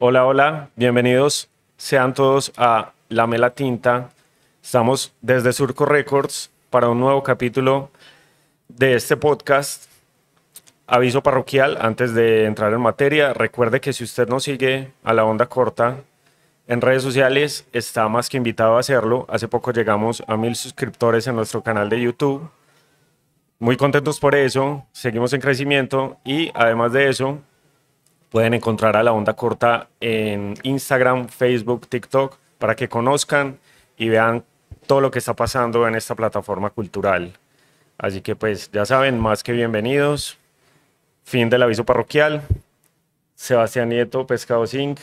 Hola, hola, bienvenidos sean todos a La Mela Tinta. Estamos desde Surco Records para un nuevo capítulo de este podcast. Aviso parroquial antes de entrar en materia. Recuerde que si usted nos sigue a la onda corta en redes sociales, está más que invitado a hacerlo. Hace poco llegamos a mil suscriptores en nuestro canal de YouTube. Muy contentos por eso. Seguimos en crecimiento y además de eso, Pueden encontrar a la onda corta en Instagram, Facebook, TikTok, para que conozcan y vean todo lo que está pasando en esta plataforma cultural. Así que pues ya saben, más que bienvenidos. Fin del aviso parroquial. Sebastián Nieto, Pescado Zinc.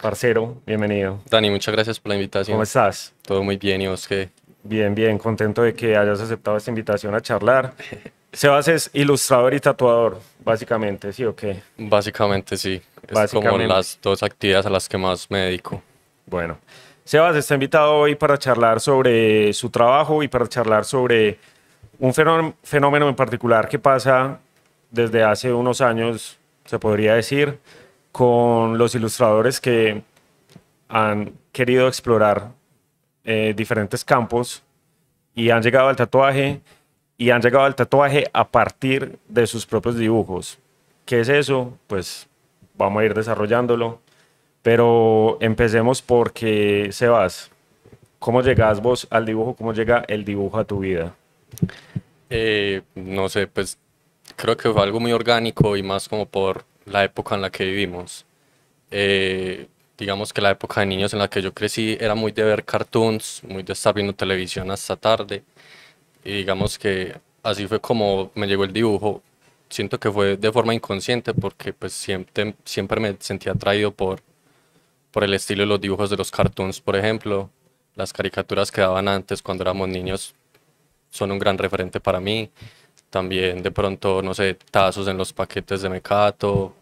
Parcero, bienvenido. Dani, muchas gracias por la invitación. ¿Cómo estás? Todo muy bien, ¿y vos qué? Bien, bien, contento de que hayas aceptado esta invitación a charlar. Sebas es ilustrador y tatuador, básicamente, ¿sí o qué? Básicamente sí. Es como las dos actividades a las que más me dedico. Bueno, Sebas está invitado hoy para charlar sobre su trabajo y para charlar sobre un fenómeno en particular que pasa desde hace unos años, se podría decir, con los ilustradores que han querido explorar eh, diferentes campos y han llegado al tatuaje y han llegado al tatuaje a partir de sus propios dibujos. ¿Qué es eso? Pues vamos a ir desarrollándolo. Pero empecemos porque, Sebas, ¿cómo llegas vos al dibujo? ¿Cómo llega el dibujo a tu vida? Eh, no sé, pues creo que fue algo muy orgánico y más como por la época en la que vivimos. Eh, digamos que la época de niños en la que yo crecí era muy de ver cartoons, muy de estar viendo televisión hasta tarde. Y digamos que así fue como me llegó el dibujo. Siento que fue de forma inconsciente porque pues siempre, siempre me sentía atraído por, por el estilo de los dibujos de los cartoons, por ejemplo. Las caricaturas que daban antes cuando éramos niños son un gran referente para mí. También de pronto, no sé, tazos en los paquetes de Mecato,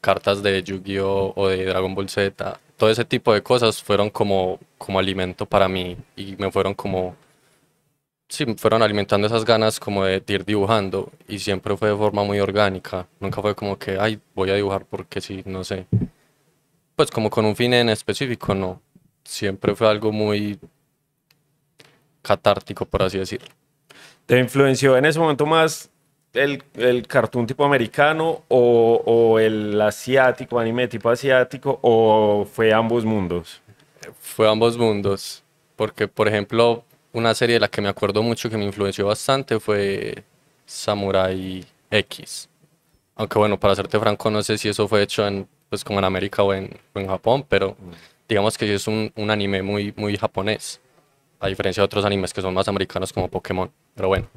cartas de Yu-Gi-Oh o de Dragon Ball Z. Todo ese tipo de cosas fueron como, como alimento para mí y me fueron como sí, fueron alimentando esas ganas como de, ir dibujando y siempre fue de forma muy orgánica. Nunca fue como que, ay, voy a dibujar porque sí, no sé. Pues como con un fin en específico, no. Siempre fue algo muy catártico, por así decirlo. ¿Te influenció en ese momento más el, el cartoon tipo americano o, o el asiático, anime tipo asiático, o fue ambos mundos? Fue ambos mundos. Porque, por ejemplo, una serie de la que me acuerdo mucho que me influenció bastante fue Samurai X. Aunque bueno, para serte franco, no sé si eso fue hecho en, pues, como en América o en, en Japón, pero digamos que es un, un, anime muy, muy japonés, a diferencia de otros animes que son más americanos como Pokémon. Pero bueno,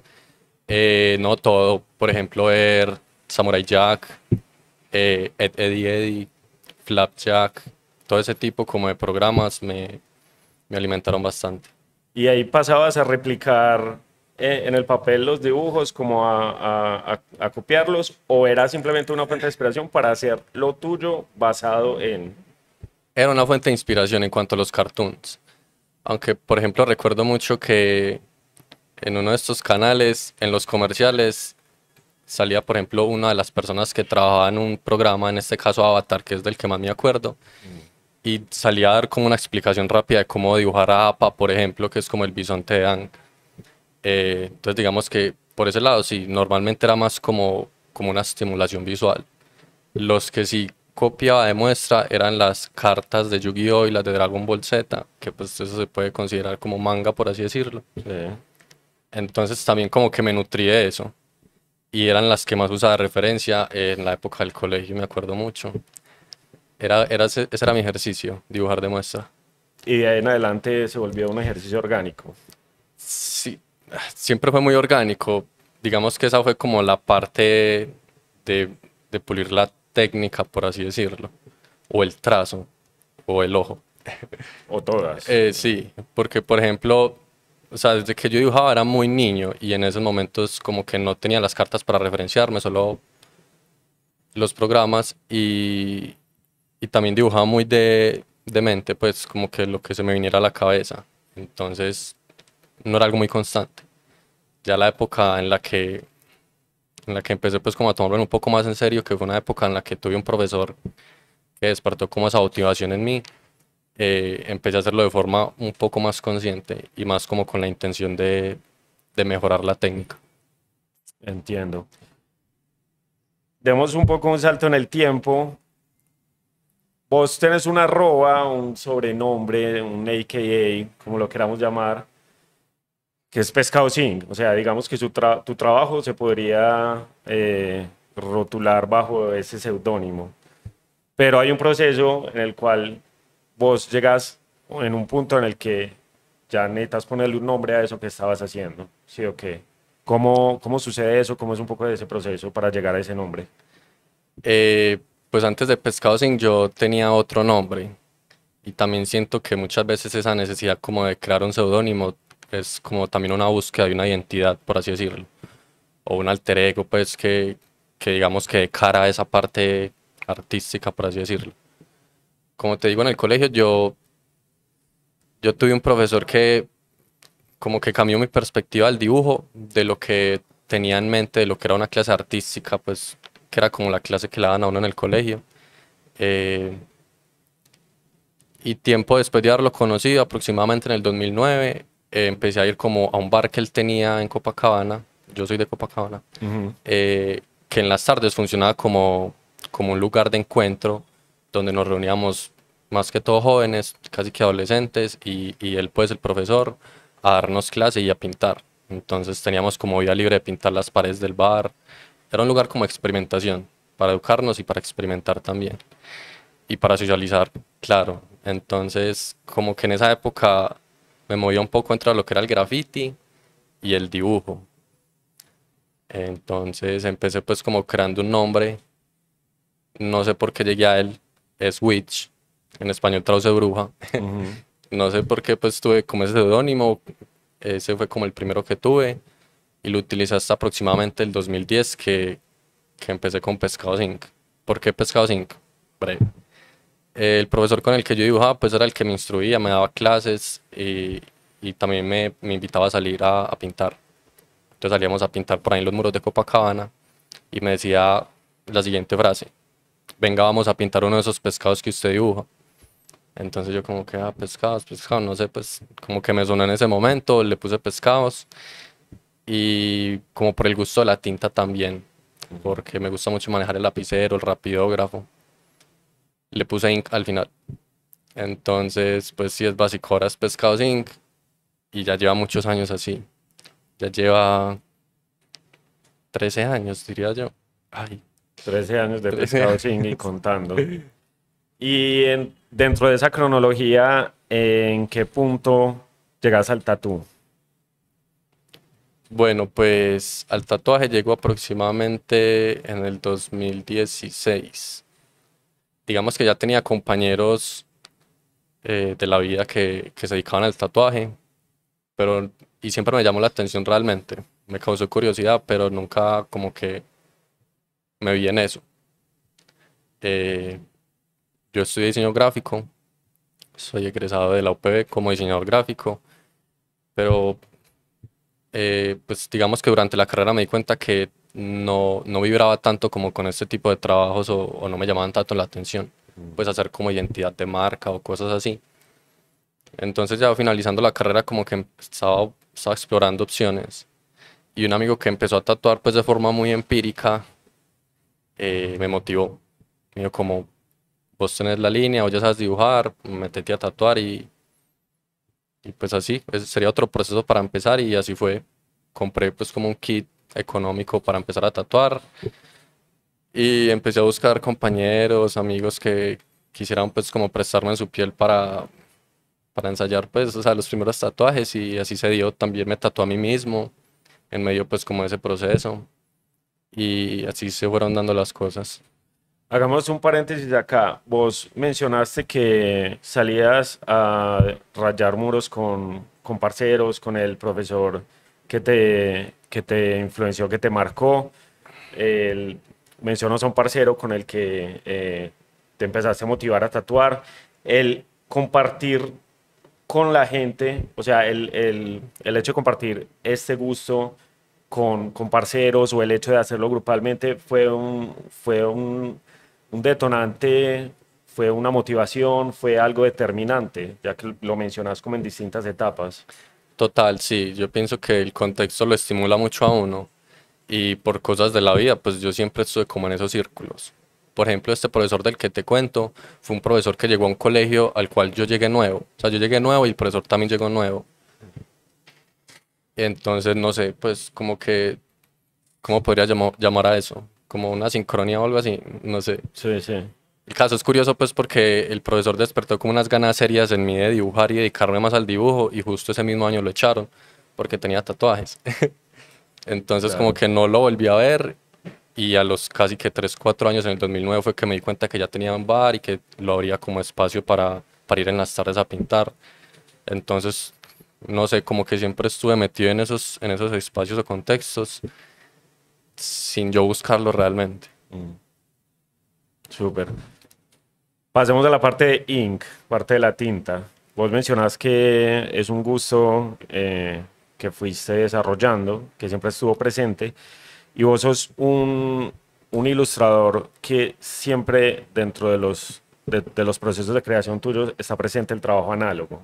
eh, no todo, por ejemplo, ver Samurai Jack, eh, Ed, Eddie Eddie, Flapjack, todo ese tipo como de programas me, me alimentaron bastante y ahí pasabas a replicar eh, en el papel los dibujos, como a, copiarlos, o era simplemente una fuente de inspiración para hacer lo tuyo basado en... Era una fuente de inspiración en cuanto a los cartoons. Aunque, por ejemplo, recuerdo mucho que en uno de estos canales, en los comerciales, salía, por ejemplo, una de las personas que trabajaba en un programa, en este caso Avatar, que es del que más me acuerdo. Mm y salía a dar como una explicación rápida de cómo dibujar a APA, por ejemplo, que es como el bisonte de Ang. Eh, entonces digamos que por ese lado sí, normalmente era más como, como una estimulación visual. Los que sí copiaba de muestra eran las cartas de Yu-Gi-Oh y las de Dragon Ball Z, que pues eso se puede considerar como manga, por así decirlo. Entonces también como que me nutrí de eso. Y eran las que más usaba de referencia en la época del colegio, me acuerdo mucho. Era, era, ese, era mi ejercicio, dibujar de muestra. Y de ahí en adelante se volvió un ejercicio orgánico. Sí, siempre fue muy orgánico. Digamos que esa fue como la parte de, de pulir la técnica, por así decirlo. O el trazo, o el ojo. O todas. Eh, sí, porque por ejemplo, o sea, desde que yo dibujaba era muy niño y en esos momentos como que no tenía las cartas para referenciarme, solo los programas y, y también dibujaba muy de, de, mente, pues como que lo que se me viniera a la cabeza. Entonces no era algo muy constante. Ya la época en la que en la que empecé pues como a tomarlo un poco más en serio, que fue una época en la que tuve un profesor que despertó como esa motivación en mí, eh, empecé a hacerlo de forma un poco más consciente y más como con la intención de, de mejorar la técnica. Entiendo. Demos un poco un salto en el tiempo. Vos tenés una arroba, un sobrenombre, un AKA, como lo queramos llamar, que es Pescado Sing. O sea, digamos que su tu trabajo se podría eh, rotular bajo ese seudónimo. Pero hay un proceso en el cual vos llegas en un punto en el que ya necesitas ponerle un nombre a eso que estabas haciendo. ¿Sí o qué? ¿Cómo, ¿Cómo sucede eso? ¿Cómo es un poco de ese proceso para llegar a ese nombre? Eh, pues antes de Pescado Sin yo tenía otro nombre y también siento que muchas veces esa necesidad como de crear un seudónimo es como también una búsqueda de una identidad, por así decirlo, o un alter ego, pues que, que digamos que de cara a esa parte artística, por así decirlo. Como te digo, en el colegio yo, yo tuve un profesor que como que cambió mi perspectiva del dibujo, de lo que tenía en mente, de lo que era una clase artística, pues que era como la clase que le daban a uno en el colegio. Eh, y tiempo después de haberlo conocido, aproximadamente en el 2009, eh, empecé a ir como a un bar que él tenía en Copacabana, yo soy de Copacabana, eh, que en las tardes funcionaba como, como un lugar de encuentro donde nos reuníamos más que todo jóvenes, casi que adolescentes, y, y él pues el profesor a darnos clase y a pintar. Entonces teníamos como vida libre de pintar las paredes del bar. Era un lugar como experimentación, para educarnos y para experimentar también. Y para socializar, claro. Entonces, como que en esa época me movía un poco entre lo que era el graffiti y el dibujo. Entonces empecé pues como creando un nombre. No sé por qué llegué a él. Es Witch. En español traduce bruja. no sé por qué pues tuve como ese seudónimo. Ese fue como el primero que tuve. Y lo utilicé hasta aproximadamente el 2010 que, que empecé con Pescado Zinc. ¿Por qué Pescado Zinc? Breve el profesor con el que yo dibujaba pues era el que me instruía, me daba clases y, y también me, me, invitaba a salir a, a, pintar. Entonces salíamos a pintar por ahí en los muros de Copacabana y me decía la siguiente frase, venga vamos a pintar uno de esos pescados que usted dibuja. Entonces yo como que, ah, pescados, pescados, no sé, pues como que me sonó en ese momento, le puse pescados y como por el gusto de la tinta también, porque me gusta mucho manejar el lapicero, el rapidógrafo le puse ink al final. Entonces, pues sí es básico, ahora es Pescados Inc. Y ya lleva muchos años así. Ya lleva 13 años, diría yo. Ay. 13 años de Pescados Inc. y contando. Y dentro de esa cronología, ¿en qué punto llegas al tatú? Bueno, pues al tatuaje llegó aproximadamente en el 2016 digamos que ya tenía compañeros eh, de la vida que, que, se dedicaban al tatuaje, pero y siempre me llamó la atención realmente, me causó curiosidad, pero nunca como que me vi en eso. Eh, yo estudié diseño gráfico, soy egresado de la UPB como diseñador gráfico, pero eh, pues digamos que durante la carrera me di cuenta que no, no vibraba tanto como con este tipo de trabajos o, no me llamaban tanto la atención, pues hacer como identidad de marca o cosas así. Entonces ya finalizando la carrera como que estaba, estaba explorando opciones y un amigo que empezó a tatuar pues de forma muy empírica eh, me motivó. Me dijo como, vos tenés la línea o ya sabes dibujar, metete a tatuar y, y pues así, sería otro proceso para empezar y así fue. Compré pues como un kit económico para empezar a tatuar. Y empecé a buscar compañeros, amigos que quisieran pues como prestarme en su piel para, para ensayar pues, o sea, los primeros tatuajes y así se dio. También me tatué a mí mismo en medio pues como de ese proceso y así se fueron dando las cosas. Hagamos un paréntesis acá. Vos mencionaste que salías a rayar muros con, con parceros, con el profesor que te, que te influenció, que te marcó. El, mencionas a un parcero con el que eh, te empezaste a motivar a tatuar. El compartir con la gente, o sea, el, el, el hecho de compartir este gusto con, con, parceros o el hecho de hacerlo grupalmente fue un, fue un, un detonante fue una motivación, fue algo determinante, ya que lo mencionas como en distintas etapas. Total, sí, yo pienso que el contexto lo estimula mucho a uno y por cosas de la vida, pues yo siempre estuve como en esos círculos. Por ejemplo, este profesor del que te cuento fue un profesor que llegó a un colegio al cual yo llegué nuevo. O sea, yo llegué nuevo y el profesor también llegó nuevo. Entonces, no sé, pues como que, ¿cómo podría llamar a eso? Como una sincronía o algo así, no sé. Sí, sí. El caso es curioso pues porque el profesor despertó como unas ganas serias en mí de dibujar y dedicarme más al dibujo y justo ese mismo año lo echaron porque tenía tatuajes. Entonces como que no lo volví a ver y a los casi que 3, 4 años en el 2009 fue que me di cuenta que ya tenía un bar y que lo abría como espacio para, para ir en las tardes a pintar. Entonces, no sé, como que siempre estuve metido en esos, en esos espacios o contextos sin yo buscarlo realmente. Mm. Súper. Pasemos a la parte de ink, parte de la tinta. Vos mencionas que es un gusto eh, que fuiste desarrollando, que siempre estuvo presente, y vos sos un, un ilustrador que siempre dentro de los, de, los procesos de creación tuyos está presente el trabajo análogo.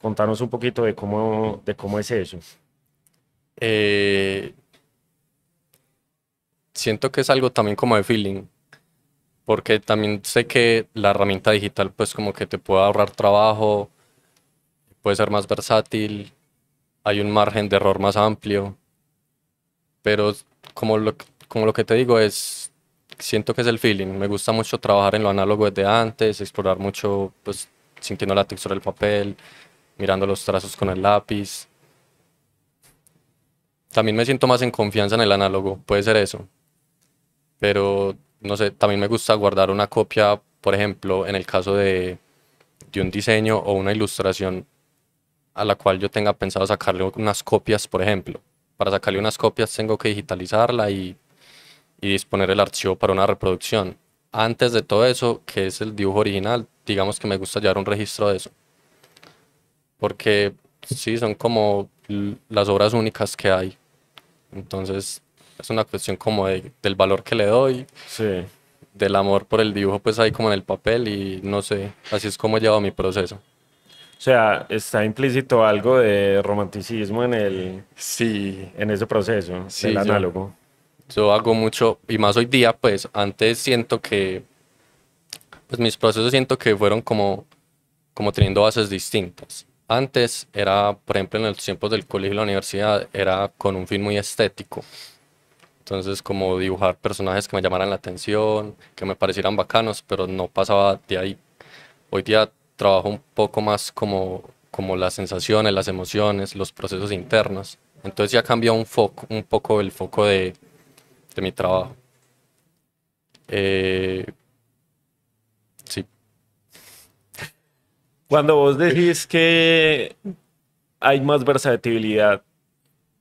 Contanos un poquito de cómo, de cómo es eso. Eh, siento que es algo también como de feeling, porque también sé que la herramienta digital pues como que te puede ahorrar trabajo, puede ser más versátil, hay un margen de error más amplio, pero como lo, como lo que te digo es, siento que es el feeling, me gusta mucho trabajar en lo análogo desde antes, explorar mucho pues sintiendo la textura del papel, mirando los trazos con el lápiz. También me siento más en confianza en el análogo, puede ser eso. Pero no sé, también me gusta guardar una copia, por ejemplo, en el caso de, de un diseño o una ilustración a la cual yo tenga pensado sacarle unas copias, por ejemplo. Para sacarle unas copias tengo que digitalizarla y, y disponer el archivo para una reproducción. Antes de todo eso, que es el dibujo original, digamos que me gusta llevar un registro de eso. Porque sí, son como las obras únicas que hay. Entonces, es una cuestión como de, del valor que le doy. Sí. Del amor por el dibujo, pues ahí como en el papel y no sé, así es como he llevado mi proceso. O sea, está implícito algo de romanticismo en el sí. en ese proceso, sí, el análogo. Yo, hago mucho, y más hoy día, pues antes siento que, pues mis procesos siento que fueron como, como teniendo bases distintas. Antes era, por ejemplo, en los tiempos del colegio y la universidad, era con un fin muy estético. Entonces, como dibujar personajes que me llamaran la atención, que me parecieran bacanos, pero no pasaba de ahí. Hoy día trabajo un poco más como, como las sensaciones, las emociones, los procesos internos. Entonces ya cambió un, foco, un poco el foco de, de mi trabajo. Eh, sí. Cuando vos decís que hay más versatilidad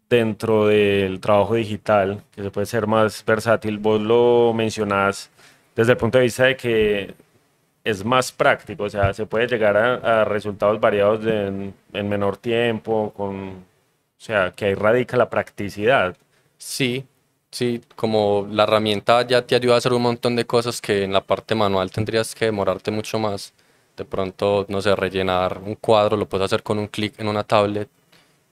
dentro del trabajo digital, que se puede ser más versátil, vos lo mencionás desde el punto de vista de que es más práctico, o sea, se puede llegar a, resultados variados en, menor tiempo, con, o sea, que ahí radica la practicidad. Sí, sí, como la herramienta ya te ayuda a hacer un montón de cosas que en la parte manual tendrías que demorarte mucho más. De pronto, no sé, rellenar un cuadro lo puedes hacer con un clic en una tablet.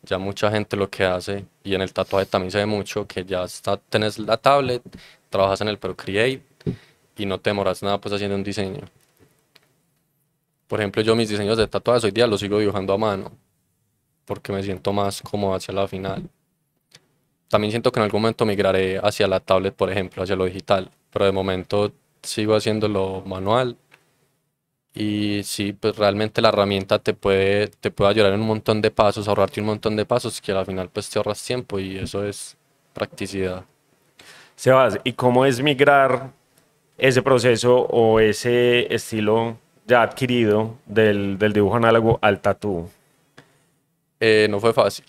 Ya mucha gente lo que hace, y en el tatuaje también se ve mucho, que ya está, tenés la tablet, trabajas en el Procreate y no te demoras nada pues haciendo un diseño. Por ejemplo, yo mis diseños de tatuajes hoy día los sigo dibujando a mano, porque me siento más cómodo hacia la final. También siento que en algún momento migraré hacia la tablet, por ejemplo, hacia lo digital, pero de momento sigo haciéndolo manual. Y sí, pues realmente la herramienta te puede, te puede ayudar en un montón de pasos, ahorrarte un montón de pasos que al final pues te ahorras tiempo y eso es practicidad. Sebas, ¿y cómo es migrar ese proceso o ese estilo ya adquirido del, del dibujo análogo al tatú? Eh, no fue fácil.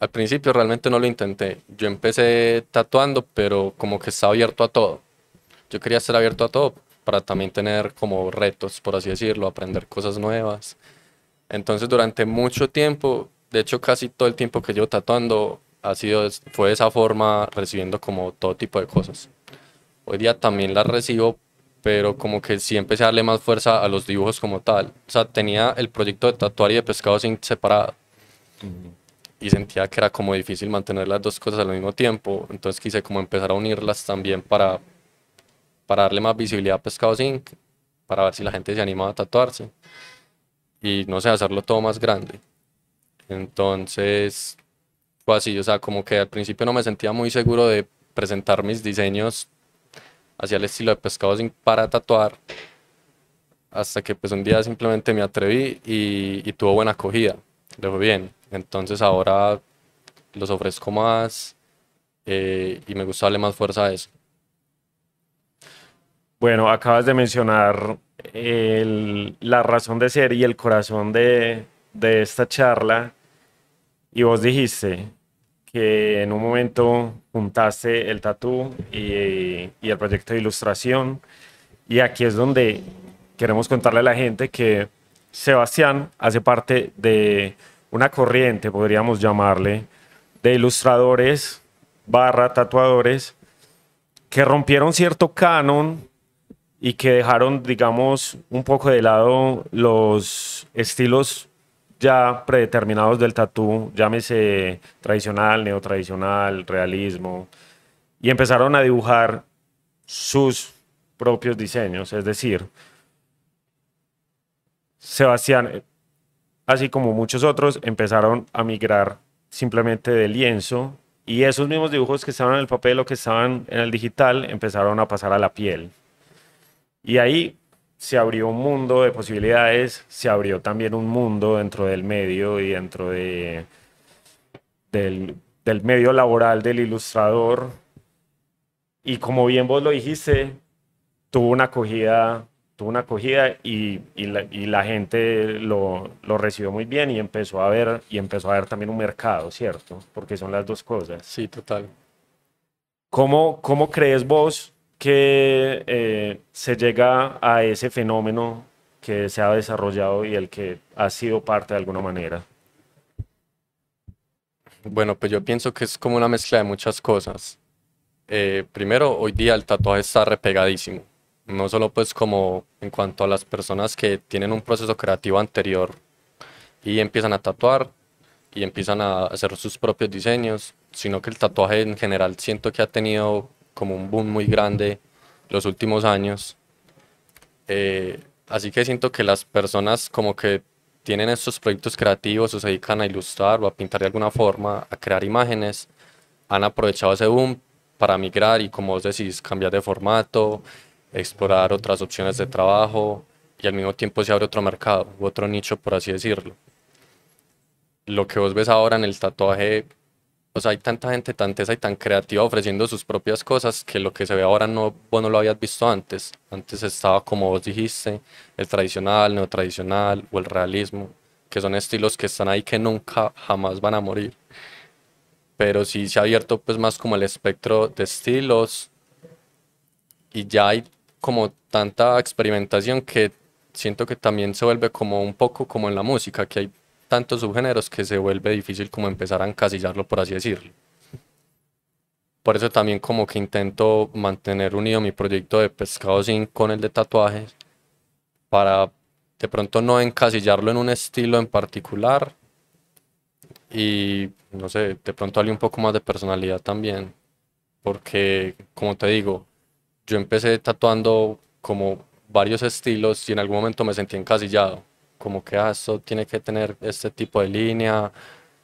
Al principio realmente no lo intenté. Yo empecé tatuando, pero como que estaba abierto a todo. Yo quería estar abierto a todo para también tener como retos, por así decirlo, aprender cosas nuevas. Entonces durante mucho tiempo, de hecho casi todo el tiempo que llevo tatuando ha sido, fue de esa forma recibiendo como todo tipo de cosas. Hoy día también las recibo pero como que sí empecé a darle más fuerza a los dibujos como tal. O sea, tenía el proyecto de tatuar y de pescado sin separado. Y sentía que era como difícil mantener las dos cosas al mismo tiempo. Entonces quise como empezar a unirlas también para, para darle más visibilidad a Pescado Zinc, para ver si la gente se animaba a tatuarse. Y no sé, hacerlo todo más grande. Entonces, fue así, o sea, como que al principio no me sentía muy seguro de presentar mis diseños hacia el estilo de pescado sin para tatuar, hasta que pues un día simplemente me atreví y, tuvo buena acogida, le fue bien. Entonces ahora los ofrezco más eh, y me gusta darle más fuerza a eso. Bueno, acabas de mencionar la razón de ser y el corazón de, de esta charla y vos dijiste, que en un momento juntaste el tatú y, y, el proyecto de ilustración. Y aquí es donde queremos contarle a la gente que Sebastián hace parte de una corriente, podríamos llamarle, de ilustradores barra tatuadores que rompieron cierto canon y que dejaron, digamos, un poco de lado los estilos ya predeterminados del tatú, llámese tradicional, neotradicional, realismo, y empezaron a dibujar sus propios diseños, es decir, Sebastián, así como muchos otros, empezaron a migrar simplemente de lienzo y esos mismos dibujos que estaban en el papel o que estaban en el digital empezaron a pasar a la piel. Y ahí se abrió un mundo de posibilidades, se abrió también un mundo dentro del medio y dentro de, del, medio laboral del ilustrador. Y como bien vos lo dijiste, tuvo una acogida, tuvo una acogida y, la, gente lo, lo, recibió muy bien y empezó a ver y empezó a ver también un mercado, ¿cierto? Porque son las dos cosas. Sí, total. ¿Cómo, cómo crees vos que eh, se llega a ese fenómeno que se ha desarrollado y el que ha sido parte de alguna manera? Bueno, pues yo pienso que es como una mezcla de muchas cosas. Eh, primero, hoy día el tatuaje está repegadísimo. No solo pues como en cuanto a las personas que tienen un proceso creativo anterior y empiezan a tatuar y empiezan a hacer sus propios diseños, sino que el tatuaje en general siento que ha tenido como un boom muy grande los últimos años. Eh, así que siento que las personas como que tienen estos proyectos creativos o se dedican a ilustrar o a pintar de alguna forma, a crear imágenes, han aprovechado ese boom para migrar y como vos decís, cambiar de formato, explorar otras opciones de trabajo y al mismo tiempo se abre otro mercado, otro nicho por así decirlo. Lo que vos ves ahora en el tatuaje o sea, hay tanta gente tan tesa y tan creativa ofreciendo sus propias cosas que lo que se ve ahora no, vos no lo habías visto antes. Antes estaba, como vos dijiste, el tradicional, neotradicional o el realismo, que son estilos que están ahí que nunca, jamás van a morir. Pero sí se ha abierto pues más como el espectro de estilos y ya hay como tanta experimentación que siento que también se vuelve como un poco como en la música, que hay tantos subgéneros que se vuelve difícil como empezar a encasillarlo, por así decirlo. Por eso también como que intento mantener unido mi proyecto de pescado sin con el de tatuajes, para de pronto no encasillarlo en un estilo en particular y no sé, de pronto darle un poco más de personalidad también, porque como te digo, yo empecé tatuando como varios estilos y en algún momento me sentí encasillado como que ah, esto tiene que tener este tipo de línea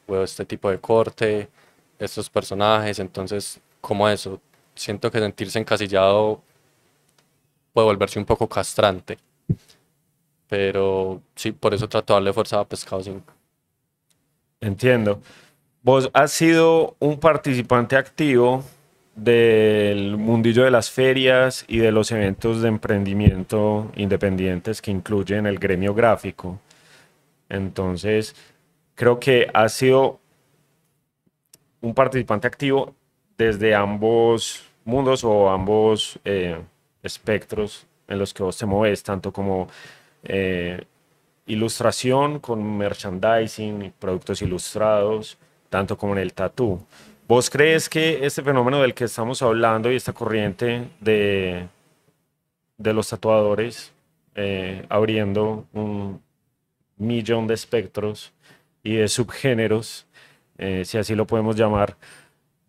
o este tipo de corte, estos personajes, entonces como eso, siento que sentirse encasillado puede volverse un poco castrante, pero sí, por eso trato de darle fuerza a Pescado 5. Entiendo. Vos has sido un participante activo del mundillo de las ferias y de los eventos de emprendimiento independientes que incluyen el gremio gráfico. Entonces, creo que ha sido un participante activo desde ambos mundos o ambos eh, espectros en los que vos te mueves, tanto como eh, ilustración con merchandising, productos ilustrados, tanto como en el tatú. ¿Vos crees que este fenómeno del que estamos hablando y esta corriente de, de los tatuadores, eh, abriendo un millón de espectros y de subgéneros, eh, si así lo podemos llamar,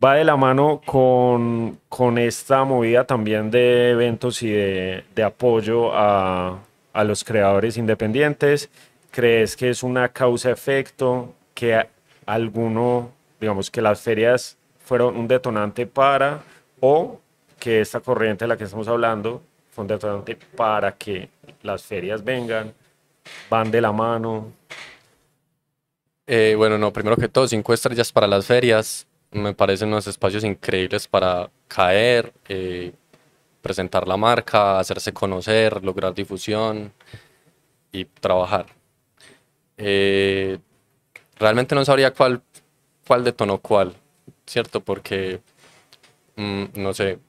va de la mano con, con esta movida también de eventos y de, de apoyo a, a, los creadores independientes. ¿Crees que es una causa-efecto que alguno, digamos, que las ferias fueron un detonante para o que esta corriente de la que estamos hablando fue un detonante para que las ferias vengan, van de la mano? Eh, bueno, no, primero que todo, cinco estrellas para las ferias me parecen unos espacios increíbles para caer, eh, presentar la marca, hacerse conocer, lograr difusión y trabajar. Eh, realmente no sabría cuál, cuál detonó cuál, ¿cierto? Porque, mm, no sé,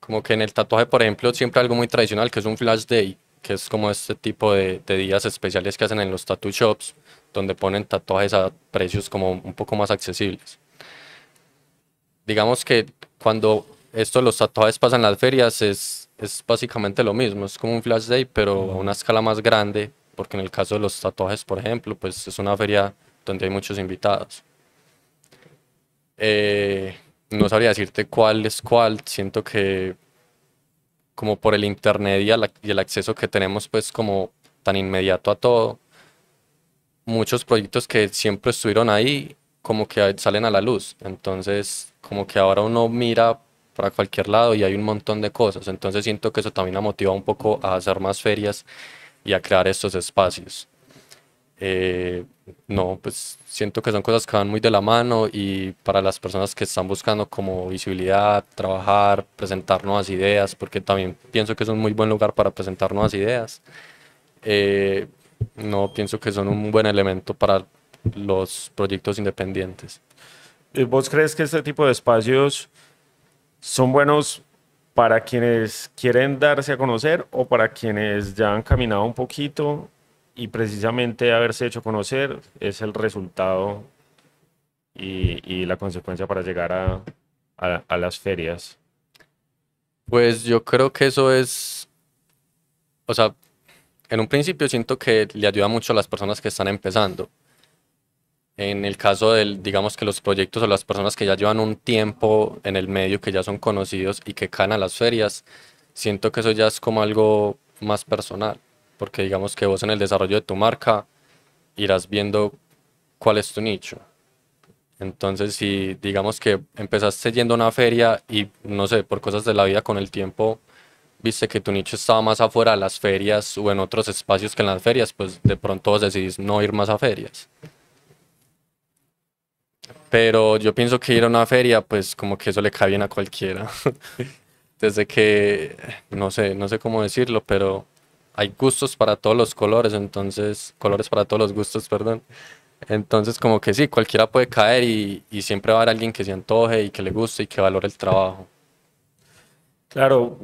como que en el tatuaje, por ejemplo, siempre algo muy tradicional, que es un flash day, que es como este tipo de, de días especiales que hacen en los tattoo shops, donde ponen tatuajes a precios como un poco más accesibles digamos que cuando esto los tatuajes pasan en las ferias es, es básicamente lo mismo, es como un flash day, pero a una escala más grande, porque en el caso de los tatuajes, por ejemplo, pues es una feria donde hay muchos invitados. Eh, no sabría decirte cuál es cuál, siento que como por el internet y, el acceso que tenemos pues como tan inmediato a todo, muchos proyectos que siempre estuvieron ahí como que salen a la luz, entonces como que ahora uno mira para cualquier lado y hay un montón de cosas. Entonces siento que eso también ha motivado un poco a hacer más ferias y a crear estos espacios. Eh, no, pues siento que son cosas que van muy de la mano y para las personas que están buscando como visibilidad, trabajar, presentar nuevas ideas, porque también pienso que es un muy buen lugar para presentar nuevas ideas. Eh, no pienso que son un buen elemento para los proyectos independientes. ¿Vos crees que este tipo de espacios son buenos para quienes quieren darse a conocer o para quienes ya han caminado un poquito y precisamente haberse hecho conocer es el resultado y, la consecuencia para llegar a, a las ferias? Pues yo creo que eso es, o sea, en un principio siento que le ayuda mucho a las personas que están empezando en el caso del, digamos que los proyectos o las personas que ya llevan un tiempo en el medio, que ya son conocidos y que caen a las ferias, siento que eso ya es como algo más personal, porque digamos que vos en el desarrollo de tu marca irás viendo cuál es tu nicho. Entonces, si digamos que empezaste yendo a una feria y no sé, por cosas de la vida con el tiempo, viste que tu nicho estaba más afuera de las ferias o en otros espacios que en las ferias, pues de pronto vos decidís no ir más a ferias. Pero yo pienso que ir a una feria, pues como que eso le cae bien a cualquiera. Desde que, no sé, no sé cómo decirlo, pero hay gustos para todos los colores, entonces, colores para todos los gustos, perdón. Entonces, como que sí, cualquiera puede caer y, y siempre va a haber alguien que se antoje y que le guste y que valore el trabajo. Claro,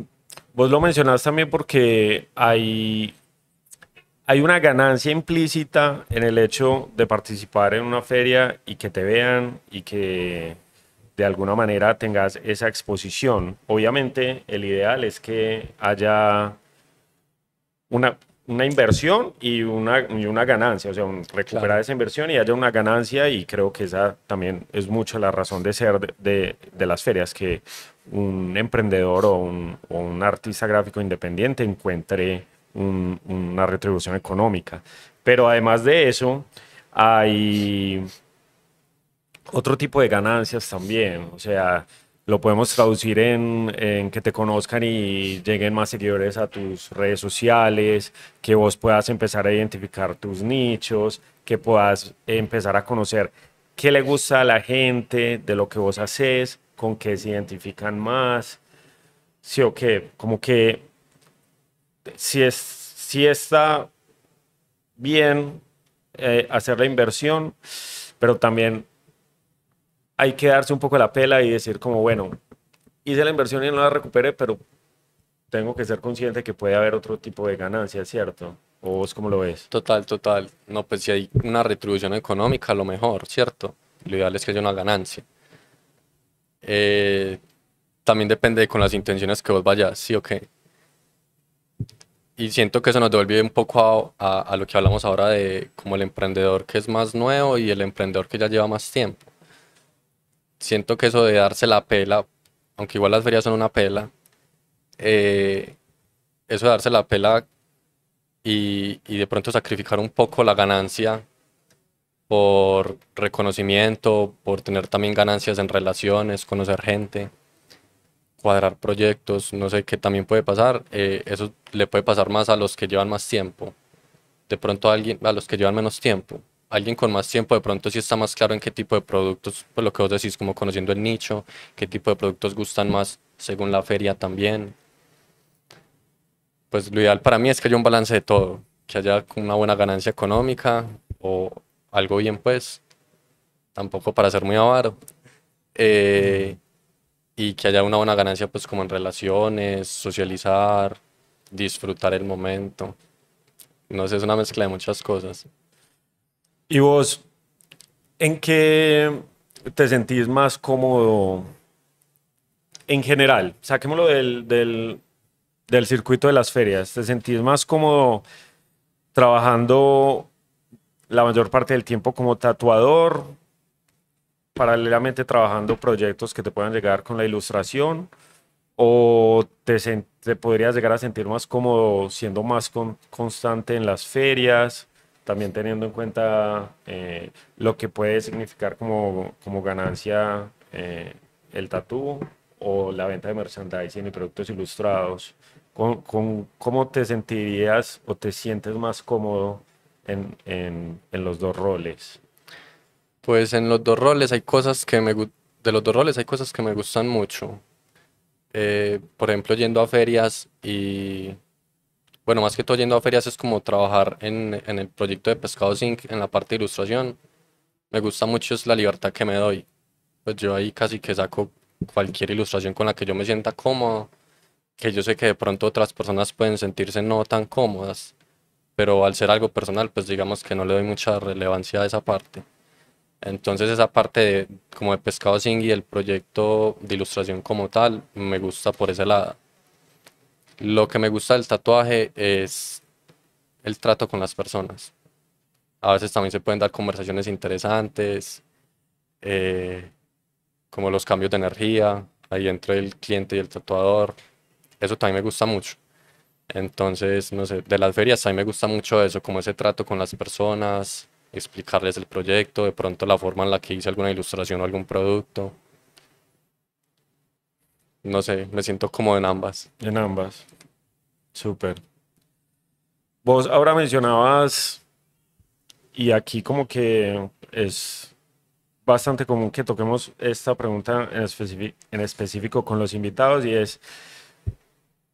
vos lo mencionás también porque hay hay una ganancia implícita en el hecho de participar en una feria y que te vean y que de alguna manera tengas esa exposición. Obviamente el ideal es que haya una, una inversión y una, y una ganancia, o sea, recuperar esa inversión y haya una ganancia y creo que esa también es mucho la razón de ser de, de, las ferias, que un emprendedor o un, o un artista gráfico independiente encuentre una retribución económica. Pero además de eso, hay otro tipo de ganancias también. O sea, lo podemos traducir en, que te conozcan y lleguen más seguidores a tus redes sociales, que vos puedas empezar a identificar tus nichos, que puedas empezar a conocer qué le gusta a la gente de lo que vos haces, con qué se identifican más. Sí, o qué, como que si, es, si está bien eh, hacer la inversión, pero también hay que darse un poco la pela y decir como, bueno, hice la inversión y no la recuperé, pero tengo que ser consciente que puede haber otro tipo de ganancia, ¿cierto? ¿O vos cómo lo ves? Total, total. No, pues si hay una retribución económica, lo mejor, ¿cierto? Lo ideal es que haya una ganancia. Eh, también depende con las intenciones que vos vayas, sí o qué. y siento que eso nos devuelve un poco a, lo que hablamos ahora de como el emprendedor que es más nuevo y el emprendedor que ya lleva más tiempo. Siento que eso de darse la pela, aunque igual las ferias son una pela, eh, eso de darse la pela y, y de pronto sacrificar un poco la ganancia por reconocimiento, por tener también ganancias en relaciones, conocer gente, cuadrar proyectos, no sé qué también puede pasar. Eh, eso le puede pasar más a los que llevan más tiempo. De pronto a, alguien, a los que llevan menos tiempo. Alguien con más tiempo de pronto sí está más claro en qué tipo de productos, pues lo que vos decís, como conociendo el nicho, qué tipo de productos gustan más según la feria también. Pues lo ideal para mí es que haya un balance de todo, que haya una buena ganancia económica o algo bien pues, tampoco para ser muy avaro. Eh, y que haya una buena ganancia pues como en relaciones, socializar, disfrutar el momento. No sé, es una mezcla de muchas cosas. ¿Y vos en qué te sentís más cómodo en general? Saquémoslo del, del, del circuito de las ferias. ¿Te sentís más cómodo trabajando la mayor parte del tiempo como tatuador paralelamente trabajando proyectos que te puedan llegar con la ilustración o te, te podrías llegar a sentir más cómodo siendo más constante en las ferias, también teniendo en cuenta eh, lo que puede significar como, como ganancia eh, el tatú o la venta de merchandising y productos ilustrados. ¿Con, con, cómo te sentirías o te sientes más cómodo en, en, en los dos roles? Pues en los dos roles hay cosas que me de los dos roles hay cosas que me gustan mucho. Eh, por ejemplo, yendo a ferias y bueno, más que todo yendo a ferias es como trabajar en, en el proyecto de Pescado Zinc en la parte de ilustración. Me gusta mucho es la libertad que me doy. Pues yo ahí casi que saco cualquier ilustración con la que yo me sienta cómodo, que yo sé que de pronto otras personas pueden sentirse no tan cómodas, pero al ser algo personal, pues digamos que no le doy mucha relevancia a esa parte. Entonces esa parte de, como de Pescado Sing y el proyecto de ilustración como tal, me gusta por ese lado. Lo que me gusta del tatuaje es el trato con las personas. A veces también se pueden dar conversaciones interesantes, eh, como los cambios de energía, ahí entre el cliente y el tatuador. Eso también me gusta mucho. Entonces, no sé, de las ferias a mí me gusta mucho eso, como ese trato con las personas, explicarles el proyecto, de pronto la forma en la que hice alguna ilustración o algún producto. No sé, me siento como en ambas. En ambas. Súper. Vos ahora mencionabas, y aquí como que es bastante común que toquemos esta pregunta en, específico con los invitados, y es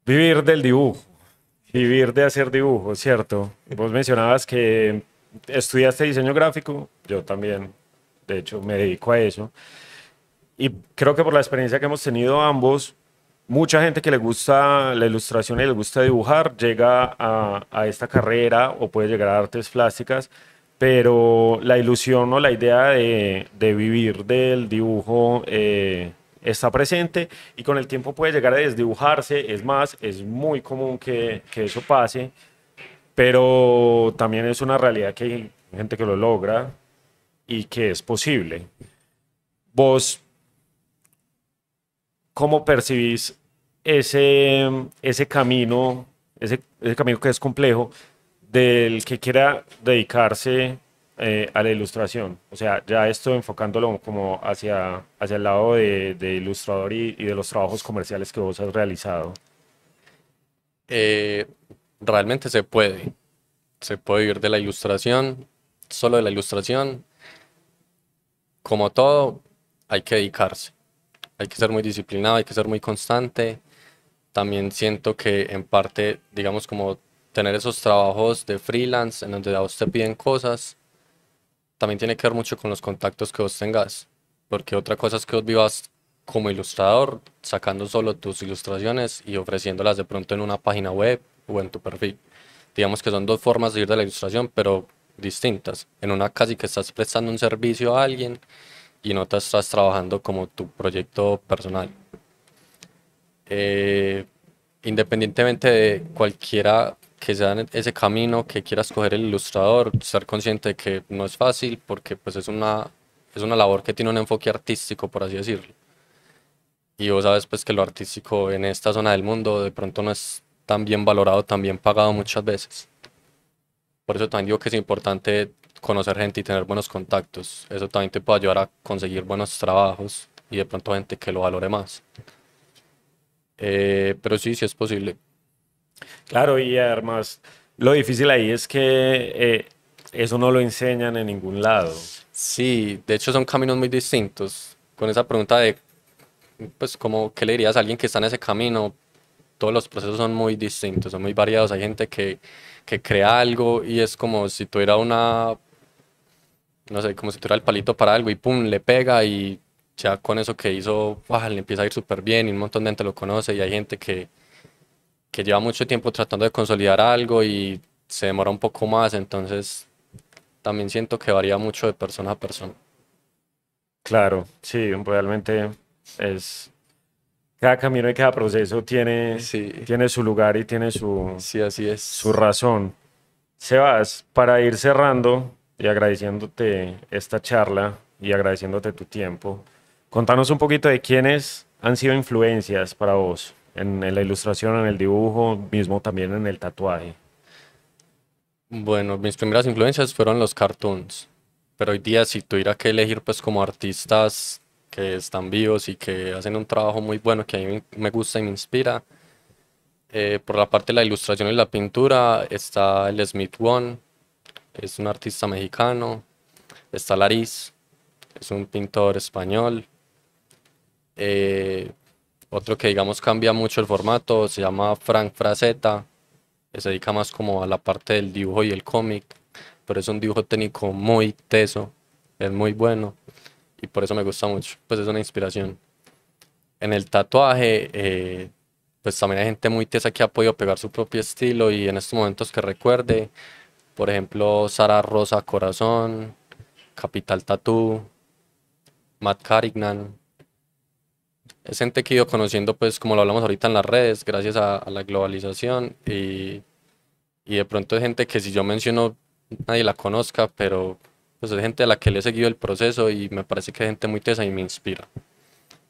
vivir del dibujo, vivir de hacer dibujo, ¿cierto? Vos mencionabas que estudiaste diseño gráfico, yo también, de hecho, me dedico a eso. Y creo que por la experiencia que hemos tenido ambos, mucha gente que le gusta la ilustración y le gusta dibujar llega a, a esta carrera o puede llegar a artes plásticas, pero la ilusión o la idea de, de vivir del dibujo eh, está presente y con el tiempo puede llegar a desdibujarse. Es más, es muy común que, que eso pase pero también es una realidad que hay gente que lo logra y que es posible. Vos, ¿cómo percibís ese, ese camino, ese, camino que es complejo, del que quiera dedicarse eh, a la ilustración? O sea, ya esto enfocándolo como hacia, hacia el lado de, ilustrador y, y, de los trabajos comerciales que vos has realizado. Eh, realmente se puede. Se puede vivir de la ilustración, solo de la ilustración. Como todo, hay que dedicarse. Hay que ser muy disciplinado, hay que ser muy constante. También siento que en parte, digamos, como tener esos trabajos de freelance en donde a vos te piden cosas, también tiene que ver mucho con los contactos que vos tengas. Porque otra cosa es que vos vivas como ilustrador, sacando solo tus ilustraciones y ofreciéndolas de pronto en una página web o en tu perfil. Digamos que son dos formas de ir de la ilustración, pero distintas. En una casi que estás prestando un servicio a alguien y en otra estás trabajando como tu proyecto personal. Eh, independientemente de cualquiera que sea ese camino que quiera escoger el ilustrador, ser consciente de que no es fácil porque pues es una, es una labor que tiene un enfoque artístico, por así decirlo. Y vos sabes pues que lo artístico en esta zona del mundo de pronto no es tan bien valorado, tan bien pagado muchas veces. Por eso también digo que es importante conocer gente y tener buenos contactos. Eso también te puede ayudar a conseguir buenos trabajos y de pronto gente que lo valore más. Eh, pero sí, sí es posible. Claro, y además lo difícil ahí es que eh, eso no lo enseñan en ningún lado. Sí, de hecho son caminos muy distintos. Con esa pregunta de, pues, como, ¿qué le dirías a alguien que está en ese camino? Todos los procesos son muy distintos, son muy variados. Hay gente que, que crea algo y es como si tuviera una, no sé, como si tuviera el palito para algo y pum, le pega y ya con eso que hizo, le empieza a ir súper bien y un montón de gente lo conoce y hay gente que, que lleva mucho tiempo tratando de consolidar algo y se demora un poco más, entonces también siento que varía mucho de persona a persona. Claro, sí, realmente es... Cada camino y cada proceso tiene, tiene su lugar y tiene su, sí, así es. su razón. Sebas, para ir cerrando y agradeciéndote esta charla y agradeciéndote tu tiempo, Contanos un poquito de quiénes han sido influencias para vos en, la ilustración, en el dibujo, mismo también en el tatuaje. Bueno, mis primeras influencias fueron los cartoons, pero hoy día si tuviera que elegir pues como artistas que están vivos y que hacen un trabajo muy bueno que a mí me gusta y me inspira, eh, por la parte de la ilustración y la pintura está el Smith One, es un artista mexicano, está Lariz, es un pintor español, eh, otro que digamos cambia mucho el formato se llama Frank Frazetta, se dedica más como a la parte del dibujo y el cómic, pero es un dibujo técnico muy teso, es muy bueno y por eso me gusta mucho, pues es una inspiración. En el tatuaje, eh, pues también hay gente muy tesa que ha podido pegar su propio estilo y en estos momentos que recuerde, por ejemplo, Sara Rosa Corazón, Capital Tattoo, Matt Carignan, es gente que he ido conociendo, pues como lo hablamos ahorita en las redes, gracias a, la globalización y, y, de pronto es gente que si yo menciono nadie la conozca, pero pues es gente a la que le he seguido el proceso y me parece que es gente muy tesa y me inspira.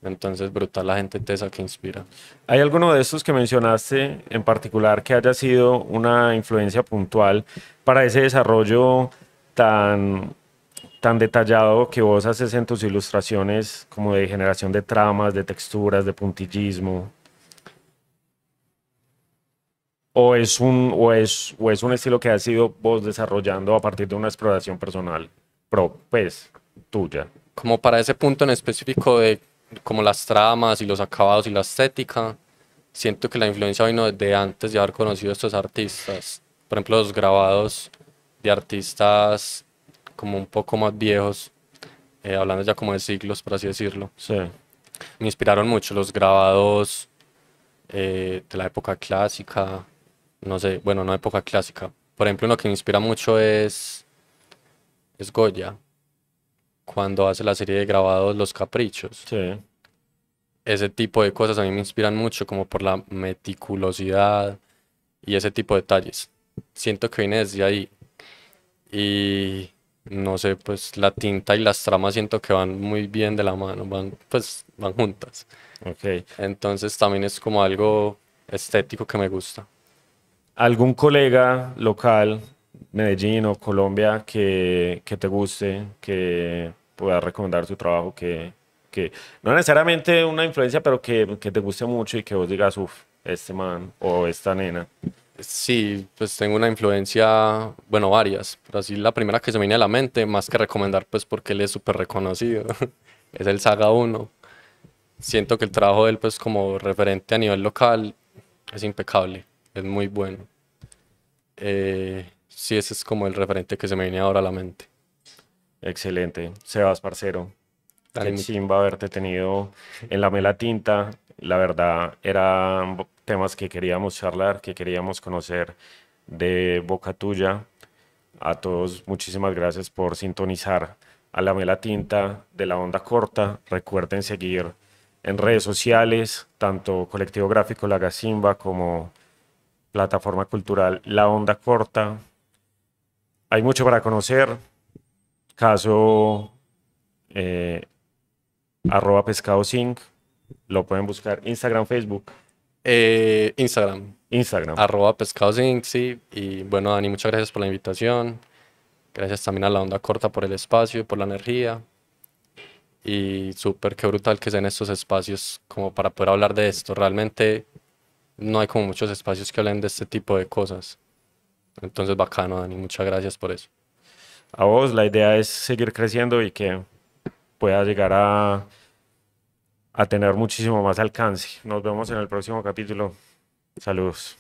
Entonces, brutal la gente tesa que inspira. ¿Hay alguno de estos que mencionaste en particular que haya sido una influencia puntual para ese desarrollo tan tan detallado que vos haces en tus ilustraciones como de generación de tramas, de texturas, de puntillismo? ¿O es un, o es, o es un estilo que has ido vos desarrollando a partir de una exploración personal, pro, pues, tuya? Como para ese punto en específico de como las tramas y los acabados y la estética, siento que la influencia vino desde antes de haber conocido a estos artistas. Por ejemplo, los grabados de artistas como un poco más viejos, eh, hablando ya como de siglos, por así decirlo. Sí. Me inspiraron mucho los grabados eh, de la época clásica, no sé, bueno, no época clásica. Por ejemplo, uno que me inspira mucho es, es Goya, cuando hace la serie de grabados Los Caprichos. Sí. Ese tipo de cosas a mí me inspiran mucho, como por la meticulosidad y ese tipo de detalles. Siento que viene desde ahí. Y no sé, pues la tinta y las tramas siento que van muy bien de la mano, van, pues van juntas. Okay. Entonces también es como algo estético que me gusta. ¿Algún colega local, Medellín o Colombia, que, que te guste, que pueda recomendar su trabajo, que, que no necesariamente una influencia, pero que, que te guste mucho y que vos digas, uff, este man o esta nena? Sí, pues tengo una influencia, bueno, varias, pero así la primera que se me viene a la mente, más que recomendar, pues porque él es súper reconocido, es el Saga 1. Siento que el trabajo de él, pues como referente a nivel local, es impecable, es muy bueno. Eh, sí, ese es como el referente que se me viene ahora a la mente. Excelente. Sebas, parcero. Qué chimba haberte tenido en la mela tinta. La verdad, era temas que queríamos charlar, que queríamos conocer de boca tuya. A todos, muchísimas gracias por sintonizar a la mela tinta de la onda corta. Recuerden seguir en redes sociales, tanto Colectivo Gráfico La Gacimba como plataforma cultural La Onda Corta. Hay mucho para conocer. Caso eh, arroba pescado zinc. Lo pueden buscar Instagram, Facebook. Eh, Instagram, Instagram. arroba pescado zinc, sí. Y bueno, Dani, muchas gracias por la invitación. Gracias también a la onda corta por el espacio y por la energía. Y súper, qué brutal que sean estos espacios como para poder hablar de esto. Realmente no hay como muchos espacios que hablen de este tipo de cosas. Entonces, bacano, Dani, muchas gracias por eso. A vos, la idea es seguir creciendo y que pueda llegar a, a tener muchísimo más alcance. Nos vemos en el próximo capítulo. Saludos.